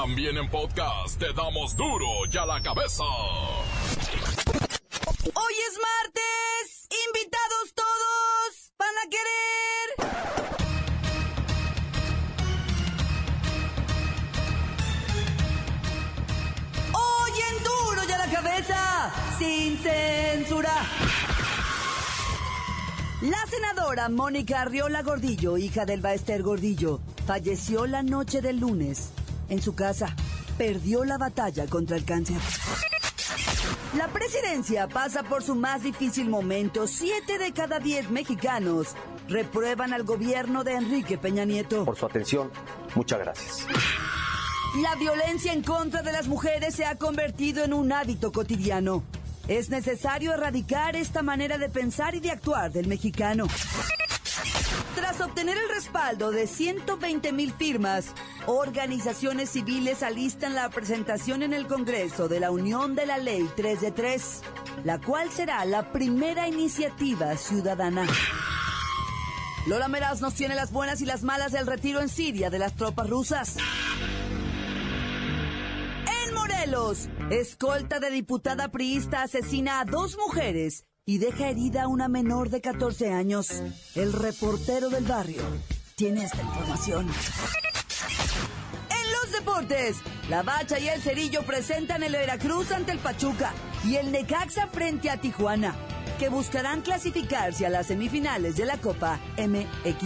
También en podcast te damos duro y a la cabeza. Hoy es martes. Invitados todos. ¿Van a querer? Hoy en duro y a la cabeza. Sin censura. La senadora Mónica Arriola Gordillo, hija del Baester Gordillo, falleció la noche del lunes en su casa. Perdió la batalla contra el cáncer. La presidencia pasa por su más difícil momento. Siete de cada diez mexicanos reprueban al gobierno de Enrique Peña Nieto. Por su atención, muchas gracias. La violencia en contra de las mujeres se ha convertido en un hábito cotidiano. Es necesario erradicar esta manera de pensar y de actuar del mexicano. Tras obtener el respaldo de 120 mil firmas, organizaciones civiles alistan la presentación en el Congreso de la Unión de la Ley 3 de 3, la cual será la primera iniciativa ciudadana. Lola Meraz nos tiene las buenas y las malas del retiro en Siria de las tropas rusas. En Morelos, escolta de diputada priista asesina a dos mujeres y deja herida a una menor de 14 años. El reportero del barrio tiene esta información. En los deportes, la Bacha y el Cerillo presentan el Veracruz ante el Pachuca y el Necaxa frente a Tijuana, que buscarán clasificarse a las semifinales de la Copa MX.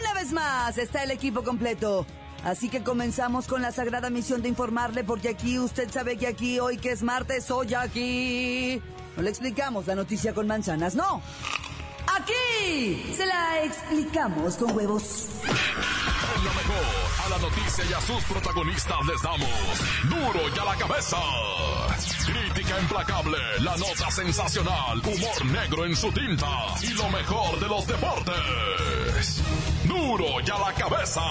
Una vez más está el equipo completo. Así que comenzamos con la sagrada misión de informarle, porque aquí usted sabe que aquí, hoy que es martes, hoy aquí. No le explicamos la noticia con manzanas, no. Aquí se la explicamos con huevos. Noticia y a sus protagonistas les damos duro y a la cabeza. Crítica implacable, la nota sensacional, humor negro en su tinta y lo mejor de los deportes. Duro y a la cabeza.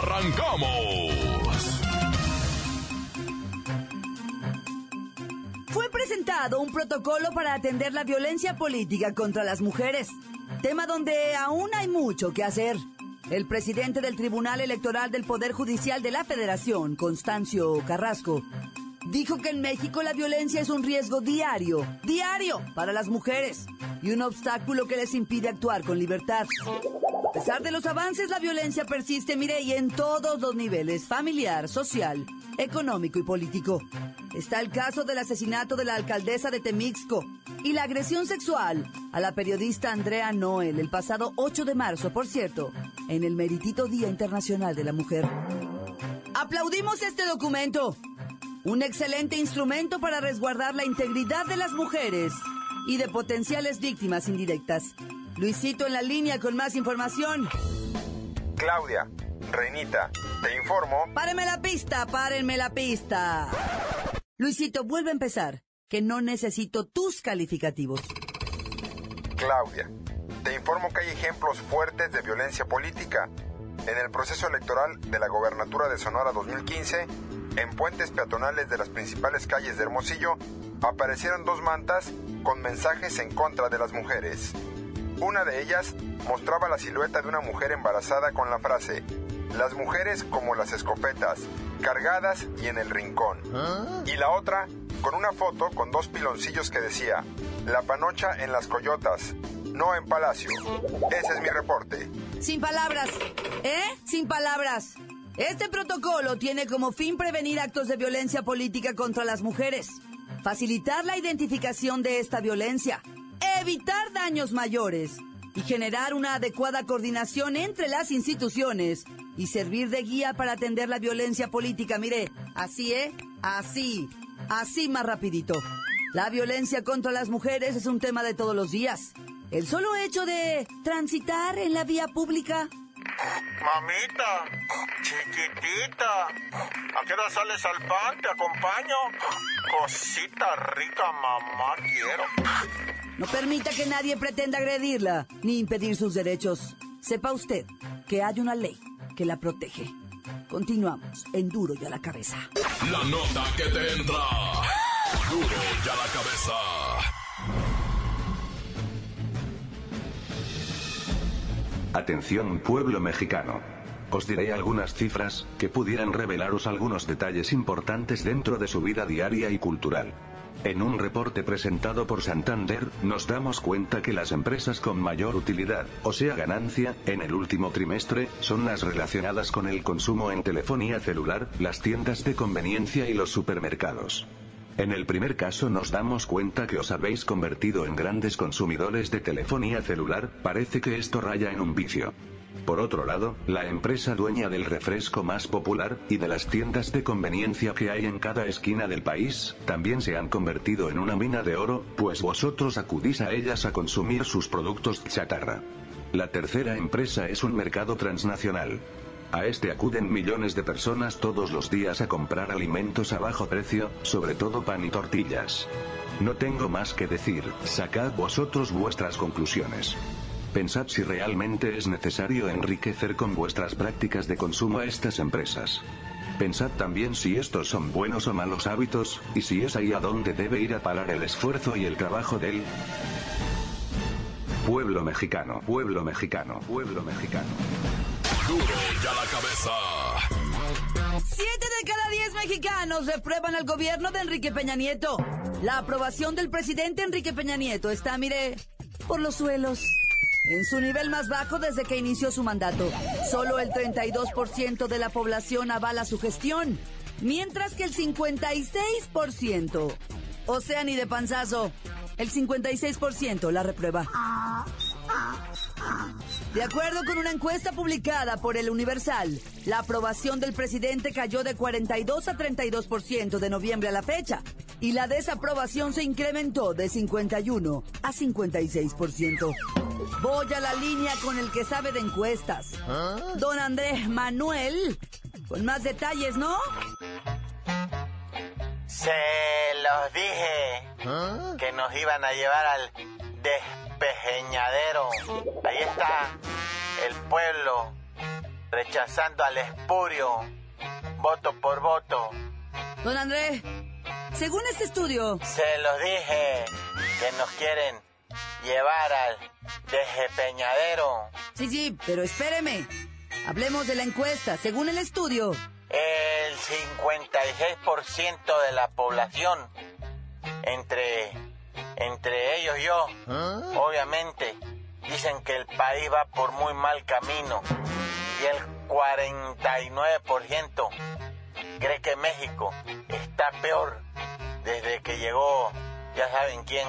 Arrancamos. Fue presentado un protocolo para atender la violencia política contra las mujeres, tema donde aún hay mucho que hacer. El presidente del Tribunal Electoral del Poder Judicial de la Federación, Constancio Carrasco, dijo que en México la violencia es un riesgo diario, diario para las mujeres y un obstáculo que les impide actuar con libertad. A pesar de los avances, la violencia persiste, mire, y en todos los niveles, familiar, social, económico y político. Está el caso del asesinato de la alcaldesa de Temixco y la agresión sexual a la periodista Andrea Noel el pasado 8 de marzo, por cierto, en el meritito Día Internacional de la Mujer. Aplaudimos este documento, un excelente instrumento para resguardar la integridad de las mujeres y de potenciales víctimas indirectas. Luisito en la línea con más información. Claudia, Reinita, te informo. Párenme la pista, párenme la pista. Luisito, vuelve a empezar, que no necesito tus calificativos. Claudia, te informo que hay ejemplos fuertes de violencia política. En el proceso electoral de la gobernatura de Sonora 2015, en puentes peatonales de las principales calles de Hermosillo, aparecieron dos mantas con mensajes en contra de las mujeres. Una de ellas mostraba la silueta de una mujer embarazada con la frase, las mujeres como las escopetas, cargadas y en el rincón. Y la otra, con una foto con dos piloncillos que decía, la panocha en las coyotas, no en palacio. Ese es mi reporte. Sin palabras, ¿eh? Sin palabras. Este protocolo tiene como fin prevenir actos de violencia política contra las mujeres, facilitar la identificación de esta violencia, evitar daños mayores y generar una adecuada coordinación entre las instituciones y servir de guía para atender la violencia política. Mire, así, ¿eh? Así, así más rapidito. La violencia contra las mujeres es un tema de todos los días. El solo hecho de transitar en la vía pública Mamita, chiquitita, ¿a qué hora sales al pan? ¿Te acompaño? Cosita rica, mamá, quiero. No permita que nadie pretenda agredirla ni impedir sus derechos. Sepa usted que hay una ley que la protege. Continuamos en Duro y a la cabeza. La nota que te entra. Duro y a la cabeza. Atención pueblo mexicano. os diré algunas cifras, que pudieran revelaros algunos detalles importantes dentro de su vida diaria y cultural. En un reporte presentado por Santander, nos damos cuenta que las empresas con mayor utilidad, o sea ganancia, en el último trimestre, son las relacionadas con el consumo en telefonía celular, las tiendas de conveniencia y los supermercados. En el primer caso nos damos cuenta que os habéis convertido en grandes consumidores de telefonía celular, parece que esto raya en un vicio. Por otro lado, la empresa dueña del refresco más popular, y de las tiendas de conveniencia que hay en cada esquina del país, también se han convertido en una mina de oro, pues vosotros acudís a ellas a consumir sus productos chatarra. La tercera empresa es un mercado transnacional. A este acuden millones de personas todos los días a comprar alimentos a bajo precio, sobre todo pan y tortillas. No tengo más que decir, sacad vosotros vuestras conclusiones. Pensad si realmente es necesario enriquecer con vuestras prácticas de consumo a estas empresas. Pensad también si estos son buenos o malos hábitos, y si es ahí a donde debe ir a parar el esfuerzo y el trabajo del pueblo mexicano, pueblo mexicano, pueblo mexicano. Duro ya la cabeza. Siete de cada diez mexicanos reprueban al gobierno de Enrique Peña Nieto. La aprobación del presidente Enrique Peña Nieto está, mire, por los suelos. En su nivel más bajo desde que inició su mandato, solo el 32% de la población avala su gestión, mientras que el 56%, o sea, ni de panzazo, el 56% la reprueba. De acuerdo con una encuesta publicada por el Universal, la aprobación del presidente cayó de 42 a 32% de noviembre a la fecha y la desaprobación se incrementó de 51 a 56%. Voy a la línea con el que sabe de encuestas. Don Andrés Manuel, con más detalles, ¿no? Se los dije que nos iban a llevar al despejeñadero. Ahí está el pueblo rechazando al espurio, voto por voto. Don Andrés, según este estudio, Se los dije que nos quieren llevar al despeñadero. sí, sí, pero espéreme. Hablemos de la encuesta. Según el estudio, El 56% de la población, entre, entre ellos yo, obviamente, dicen que el país va por muy mal camino. Y el 49% cree que México está peor desde que llegó, ya saben quién,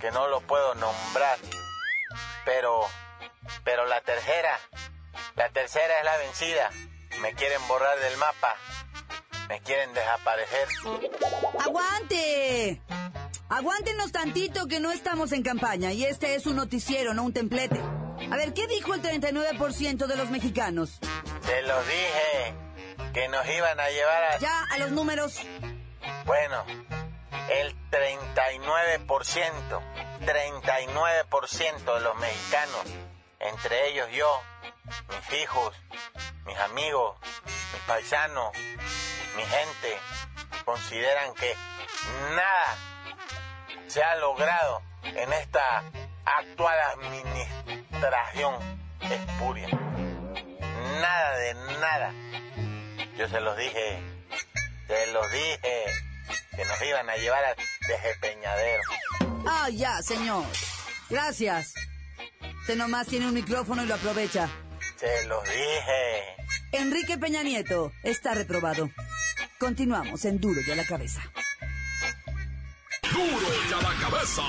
que no lo puedo nombrar. Pero, pero la tercera, la tercera es la vencida. Me quieren borrar del mapa. Me quieren desaparecer. ¡Aguante! Aguántenos tantito que no estamos en campaña y este es un noticiero, no un templete. A ver, ¿qué dijo el 39% de los mexicanos? Te lo dije. Que nos iban a llevar a... Ya, a los números. Bueno, el 39%, 39% de los mexicanos, entre ellos yo, mis hijos, mis amigos, mis paisanos, mi gente, consideran que nada se ha logrado en esta actual administración espuria. Nada de nada. Yo se los dije, se los dije, que nos iban a llevar a Despeñadero. Ah, ya, señor. Gracias. Usted nomás tiene un micrófono y lo aprovecha. Se los dije. Enrique Peña Nieto está reprobado. Continuamos en Duro y a la cabeza. Duro ya la cabeza.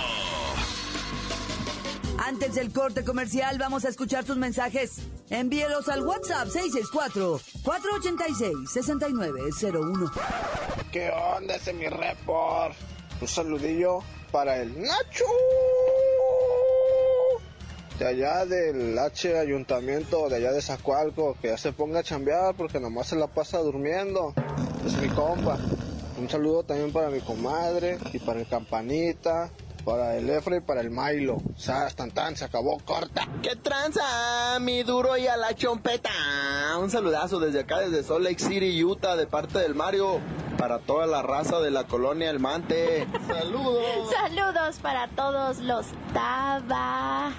Antes del corte comercial, vamos a escuchar sus mensajes. Envíelos al WhatsApp 664-486-6901. ¿Qué onda ese mi report? Un saludillo para el Nacho. De allá del H ayuntamiento, de allá de Zacualco, que ya se ponga a chambear porque nomás se la pasa durmiendo. Es mi compa. Un saludo también para mi comadre y para el Campanita, para el Efra y para el Milo. Sas, tan tan, se acabó corta. ¿Qué tranza, mi duro y a la chompeta? Un saludazo desde acá, desde Salt Lake City, Utah, de parte del Mario. Para toda la raza de la colonia El Mante. Saludos. Saludos para todos los tabaqueños.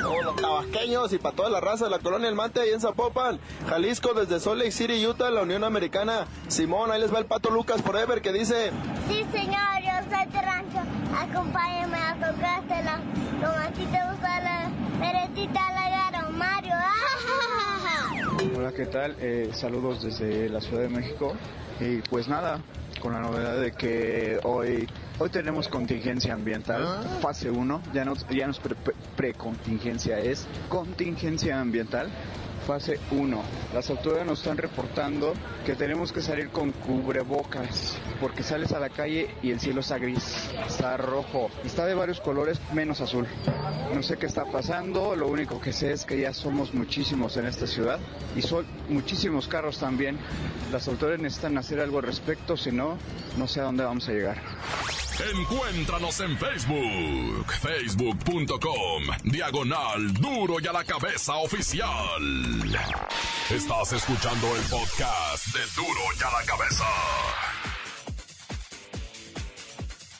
Todos los tabasqueños y para toda la raza de la colonia El Mante ahí en Zapopan, Jalisco, desde Salt Lake City, Utah, la Unión Americana. Simón, ahí les va el pato Lucas Forever que dice... Sí, señor, yo soy de rancho. Acompáñame a tocársela. Como así te gusta la deretita, la agarro, Mario. Hola, ¿qué tal? Eh, saludos desde la Ciudad de México. Y pues nada, con la novedad de que hoy hoy tenemos contingencia ambiental, fase 1, ya no, ya no es precontingencia, es contingencia ambiental fase 1. Las autoridades nos están reportando que tenemos que salir con cubrebocas porque sales a la calle y el cielo está gris, está rojo, está de varios colores menos azul. No sé qué está pasando, lo único que sé es que ya somos muchísimos en esta ciudad y son muchísimos carros también. Las autoridades necesitan hacer algo al respecto, si no, no sé a dónde vamos a llegar. Encuéntranos en Facebook, facebook.com, diagonal duro y a la cabeza oficial. Estás escuchando el podcast de duro y a la cabeza.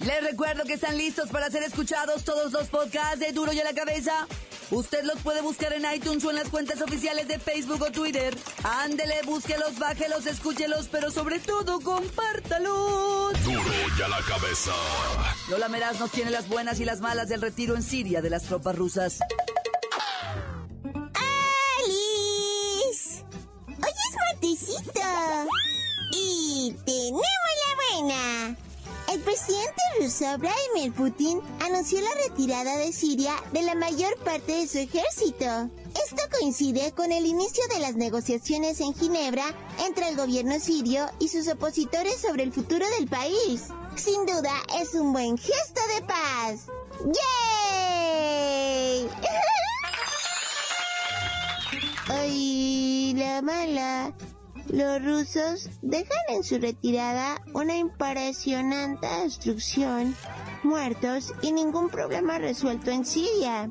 Les recuerdo que están listos para ser escuchados todos los podcasts de Duro y a la cabeza. Usted los puede buscar en iTunes o en las cuentas oficiales de Facebook o Twitter. Ándele, búsquelos, bájelos, escúchelos, pero sobre todo compártalos. Duro y a la cabeza. Lola Meraz nos tiene las buenas y las malas del retiro en Siria de las tropas rusas. Ruso Vladimir Putin anunció la retirada de Siria de la mayor parte de su ejército. Esto coincide con el inicio de las negociaciones en Ginebra entre el gobierno sirio y sus opositores sobre el futuro del país. Sin duda es un buen gesto de paz. ¡Yay! ¡Ay, la mala! Los rusos dejan en su retirada una impresionante destrucción, muertos y ningún problema resuelto en Siria.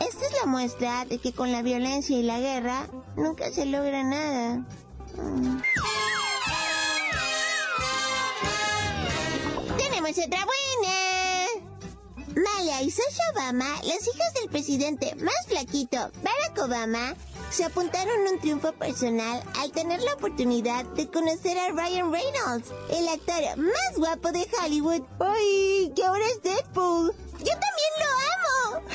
Esta es la muestra de que con la violencia y la guerra nunca se logra nada. Mm. Tenemos otra buena. Maya y Sasha Obama, las hijas del presidente más flaquito, Barack Obama, se apuntaron un triunfo personal al tener la oportunidad de conocer a Ryan Reynolds, el actor más guapo de Hollywood. ¡Ay! Que ahora es Deadpool. ¡Yo también lo amo!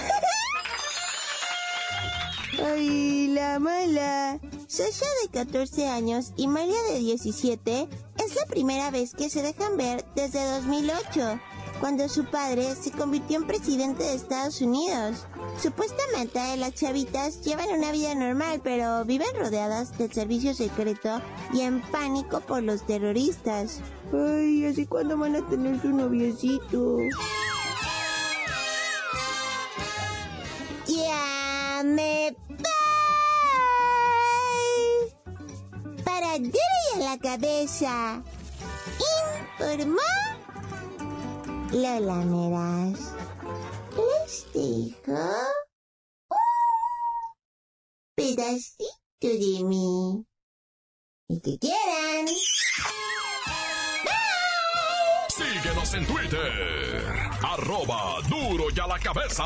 ¡Ay, la mala! Sasha de 14 años y María de 17 es la primera vez que se dejan ver desde 2008, cuando su padre se convirtió en presidente de Estados Unidos. Supuestamente las chavitas llevan una vida normal, pero viven rodeadas del servicio secreto y en pánico por los terroristas. Ay, así cuando van a tener su noviecito. Ya me voy. Para duro y a la cabeza. Informó Lola Meras les dejo un pedacito de mí. Y que quieran. Síguenos en Twitter. Arroba duro y a la cabeza.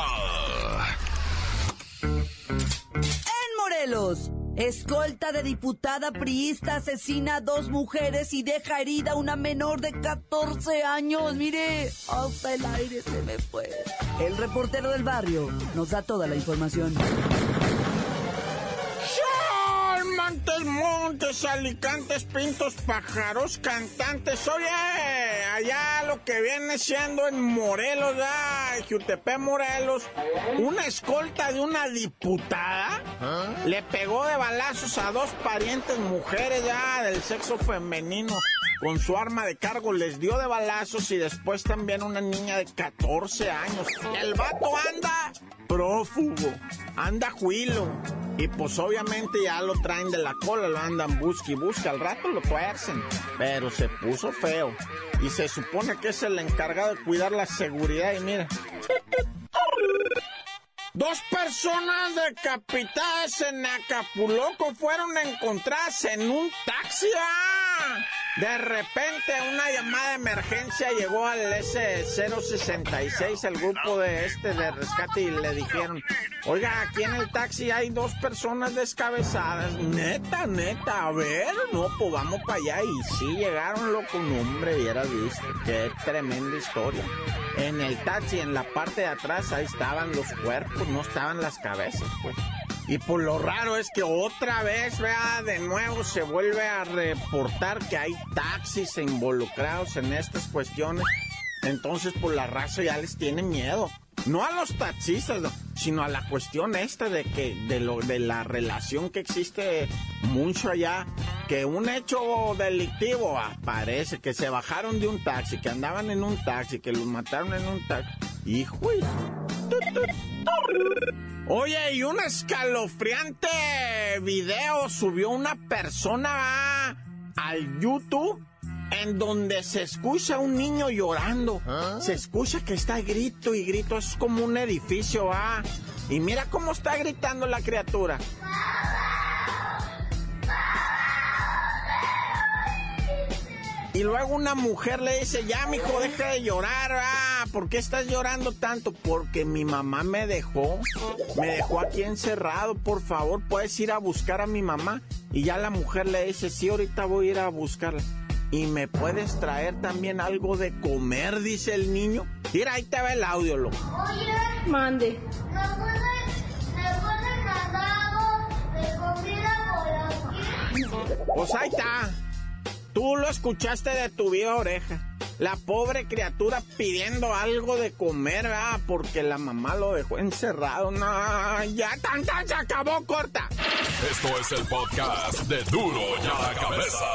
En Morelos. Escolta de diputada priista asesina a dos mujeres y deja herida a una menor de 14 años. Mire, hasta el aire se me fue. El reportero del barrio nos da toda la información. Montes, alicantes, pintos, pájaros, cantantes. Oye, allá lo que viene siendo en Morelos, ya, Jutepec, Morelos, una escolta de una diputada le pegó de balazos a dos parientes mujeres ya del sexo femenino. Con su arma de cargo les dio de balazos y después también una niña de 14 años. El vato anda prófugo, anda juilo. Y pues obviamente ya lo traen de la cola, lo andan busca y busca. Al rato lo tuercen. Pero se puso feo. Y se supone que es el encargado de cuidar la seguridad. Y mira. Dos personas decapitadas en Acapulco fueron encontradas en un taxi. ¡ah! De repente una llamada de emergencia llegó al S066, el grupo de este de rescate, y le dijeron, oiga, aquí en el taxi hay dos personas descabezadas. Neta, neta, a ver, no, pues vamos para allá. Y sí, llegaron loco, un hombre, y era visto. Qué tremenda historia. En el taxi, en la parte de atrás, ahí estaban los cuerpos, no estaban las cabezas, pues. Y por lo raro es que otra vez, vea, de nuevo se vuelve a reportar que hay taxis involucrados en estas cuestiones. Entonces, por la raza ya les tiene miedo. No a los taxistas, sino a la cuestión esta de que, de lo, de la relación que existe mucho allá, que un hecho delictivo aparece, que se bajaron de un taxi, que andaban en un taxi, que los mataron en un taxi. Hijo, Oye, y un escalofriante video subió una persona al YouTube en donde se escucha un niño llorando. Se escucha que está grito y grito, es como un edificio, ¿va? Y mira cómo está gritando la criatura. Y luego una mujer le dice, ya, mijo, deja de llorar, ah, ¿por qué estás llorando tanto? Porque mi mamá me dejó, me dejó aquí encerrado, por favor, puedes ir a buscar a mi mamá. Y ya la mujer le dice, sí, ahorita voy a ir a buscarla. ¿Y me puedes traer también algo de comer? Dice el niño. Mira, ahí te va el audio, loco. Oye, Mande. Pues ahí está. Tú lo escuchaste de tu viva oreja. La pobre criatura pidiendo algo de comer, ¿verdad? Porque la mamá lo dejó encerrado. No, ya tan tan se acabó, corta. Esto es el podcast de Duro y a la cabeza.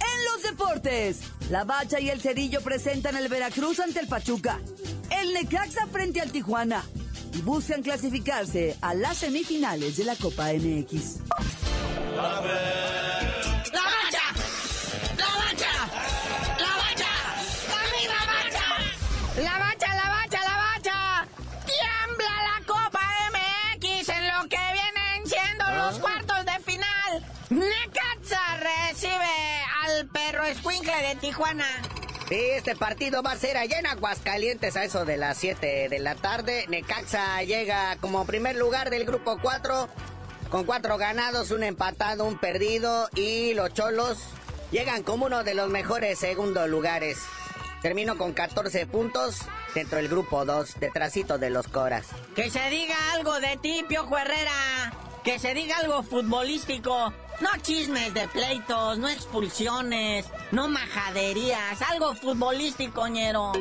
En los deportes, la Bacha y el Cerillo presentan el Veracruz ante el Pachuca, el Necaxa frente al Tijuana y buscan clasificarse a las semifinales de la Copa MX. ¡La bacha! ¡La bacha! ¡La bacha! ¡Arriba bacha! La bacha, la bacha, la bacha. Tiembla la Copa MX en lo que vienen siendo los cuartos de final. Necaxa recibe al perro escuincle de Tijuana. Sí, este partido va a ser allá en Aguascalientes a eso de las 7 de la tarde. Necaxa llega como primer lugar del grupo 4 con cuatro ganados, un empatado, un perdido y los Cholos llegan como uno de los mejores segundos lugares. Termino con 14 puntos dentro del grupo 2, detrásito de los Coras. Que se diga algo de ti, Piojo Herrera. Que se diga algo futbolístico. No chismes de pleitos, no expulsiones, no majaderías, algo futbolístico, ñero.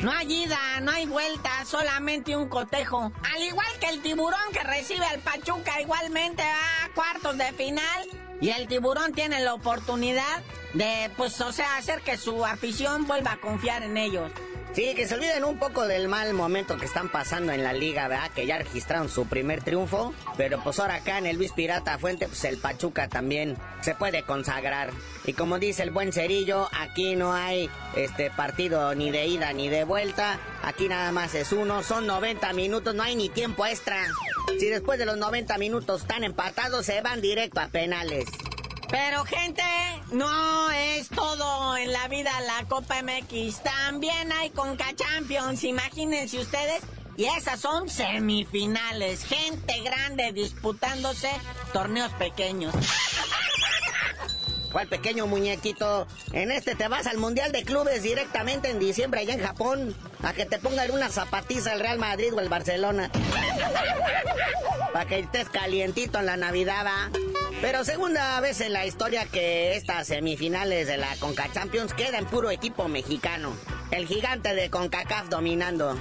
No hay ida, no hay vuelta, solamente un cotejo. Al igual que el tiburón que recibe al Pachuca, igualmente va a cuartos de final. Y el tiburón tiene la oportunidad de, pues, o sea, hacer que su afición vuelva a confiar en ellos. Sí, que se olviden un poco del mal momento que están pasando en la liga, ¿verdad? Que ya registraron su primer triunfo. Pero pues ahora acá en el Luis Pirata Fuente, pues el Pachuca también se puede consagrar. Y como dice el buen Cerillo, aquí no hay este partido ni de ida ni de vuelta. Aquí nada más es uno. Son 90 minutos, no hay ni tiempo extra. Si después de los 90 minutos están empatados, se van directo a penales. Pero gente, no es todo en la vida la Copa MX. También hay Conca Champions, imagínense ustedes. Y esas son semifinales. Gente grande disputándose torneos pequeños. ¿Cuál pequeño muñequito? En este te vas al Mundial de Clubes directamente en diciembre allá en Japón. A que te pongan una zapatiza el Real Madrid o el Barcelona. Para que estés calientito en la Navidad, ¿va? Pero segunda vez en la historia que estas semifinales de la Conca Champions quedan puro equipo mexicano. El gigante de CONCACAF dominando.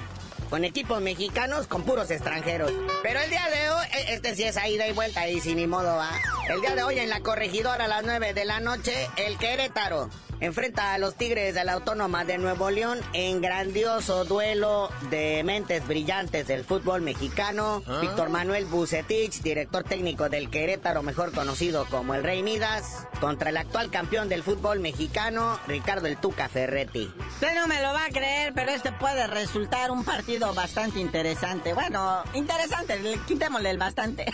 Con equipos mexicanos con puros extranjeros. Pero el día de hoy, e- este sí es a ida y vuelta y sin ni modo va. El día de hoy en la corregidora a las 9 de la noche, el Querétaro enfrenta a los Tigres de la Autónoma de Nuevo León en grandioso duelo de mentes brillantes del fútbol mexicano. Víctor Manuel Bucetich, director técnico del Querétaro, mejor conocido como el Rey Midas, contra el actual campeón del fútbol mexicano, Ricardo el Tuca Ferretti. Usted no me lo va a creer, pero este puede resultar un partido bastante interesante. Bueno, interesante, le- quitémosle el bastante.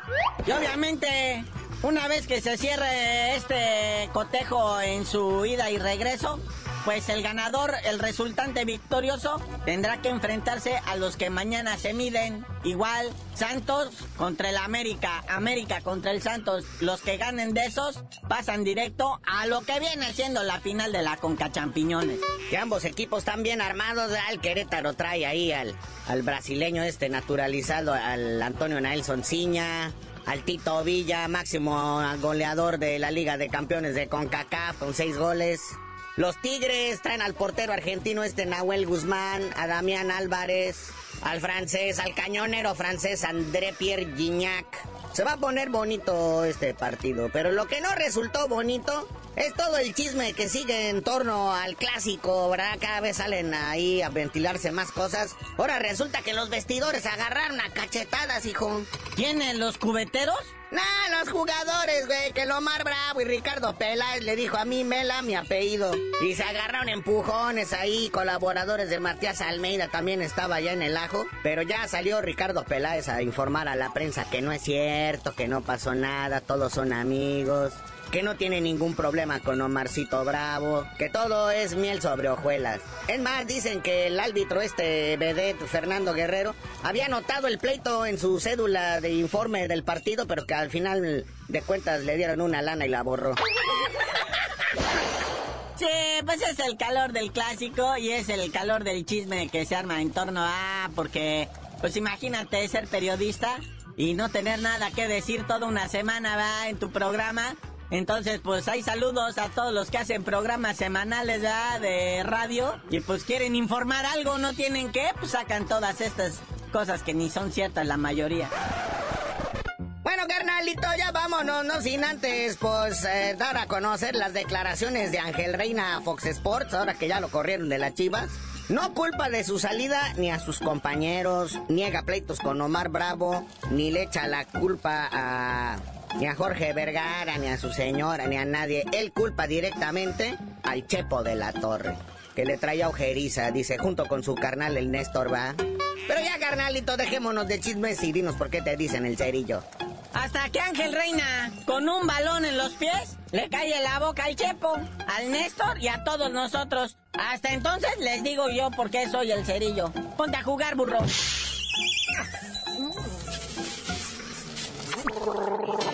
y obviamente, una vez que se cierre este cotejo en su ida y regreso, pues el ganador, el resultante victorioso, tendrá que enfrentarse a los que mañana se miden. Igual, Santos contra el América, América contra el Santos. Los que ganen de esos pasan directo a lo que viene siendo la final de la Conca Champiñones. Que ambos equipos están bien armados. El Querétaro trae ahí al, al brasileño este naturalizado, al Antonio Nelson Ciña. Al Tito Villa, máximo goleador de la Liga de Campeones de CONCACAF con seis goles. Los Tigres traen al portero argentino este Nahuel Guzmán, a Damián Álvarez, al francés, al cañonero francés André Pierre Gignac. Se va a poner bonito este partido, pero lo que no resultó bonito es todo el chisme que sigue en torno al clásico, ¿verdad? Cada vez salen ahí a ventilarse más cosas. Ahora resulta que los vestidores agarraron a cachetadas, hijo. ¿Tienen los cubeteros? Nah, los jugadores, güey, que Lomar Bravo y Ricardo Peláez le dijo a mí Mela mi apellido. Y se agarraron empujones ahí, colaboradores de Matías Almeida también estaba ya en el ajo. Pero ya salió Ricardo Peláez a informar a la prensa que no es cierto, que no pasó nada, todos son amigos. Que no tiene ningún problema con Omarcito Bravo, que todo es miel sobre hojuelas. Es más, dicen que el árbitro este vedette, Fernando Guerrero, había anotado el pleito en su cédula de informe del partido, pero que al final de cuentas le dieron una lana y la borró. Sí, pues es el calor del clásico y es el calor del chisme que se arma en torno a... Porque, pues imagínate ser periodista y no tener nada que decir toda una semana, va, en tu programa. Entonces, pues hay saludos a todos los que hacen programas semanales. De radio. Y pues quieren informar algo, no tienen que, pues sacan todas estas cosas que ni son ciertas la mayoría. Bueno, carnalito, ya vámonos, no sin antes, pues, eh, dar a conocer las declaraciones de Ángel Reina a Fox Sports, ahora que ya lo corrieron de las chivas. No culpa de su salida ni a sus compañeros, niega pleitos con Omar Bravo, ni le echa la culpa a ni a Jorge Vergara, ni a su señora, ni a nadie. Él culpa directamente al Chepo de la Torre, que le traía ojeriza, dice, junto con su carnal el Néstor, va. Pero ya, carnalito, dejémonos de chismes y dinos por qué te dicen el cerillo. Hasta que Ángel Reina, con un balón en los pies, le cae la boca al Chepo, al Néstor y a todos nosotros. Hasta entonces les digo yo por qué soy el cerillo. Ponte a jugar, burro.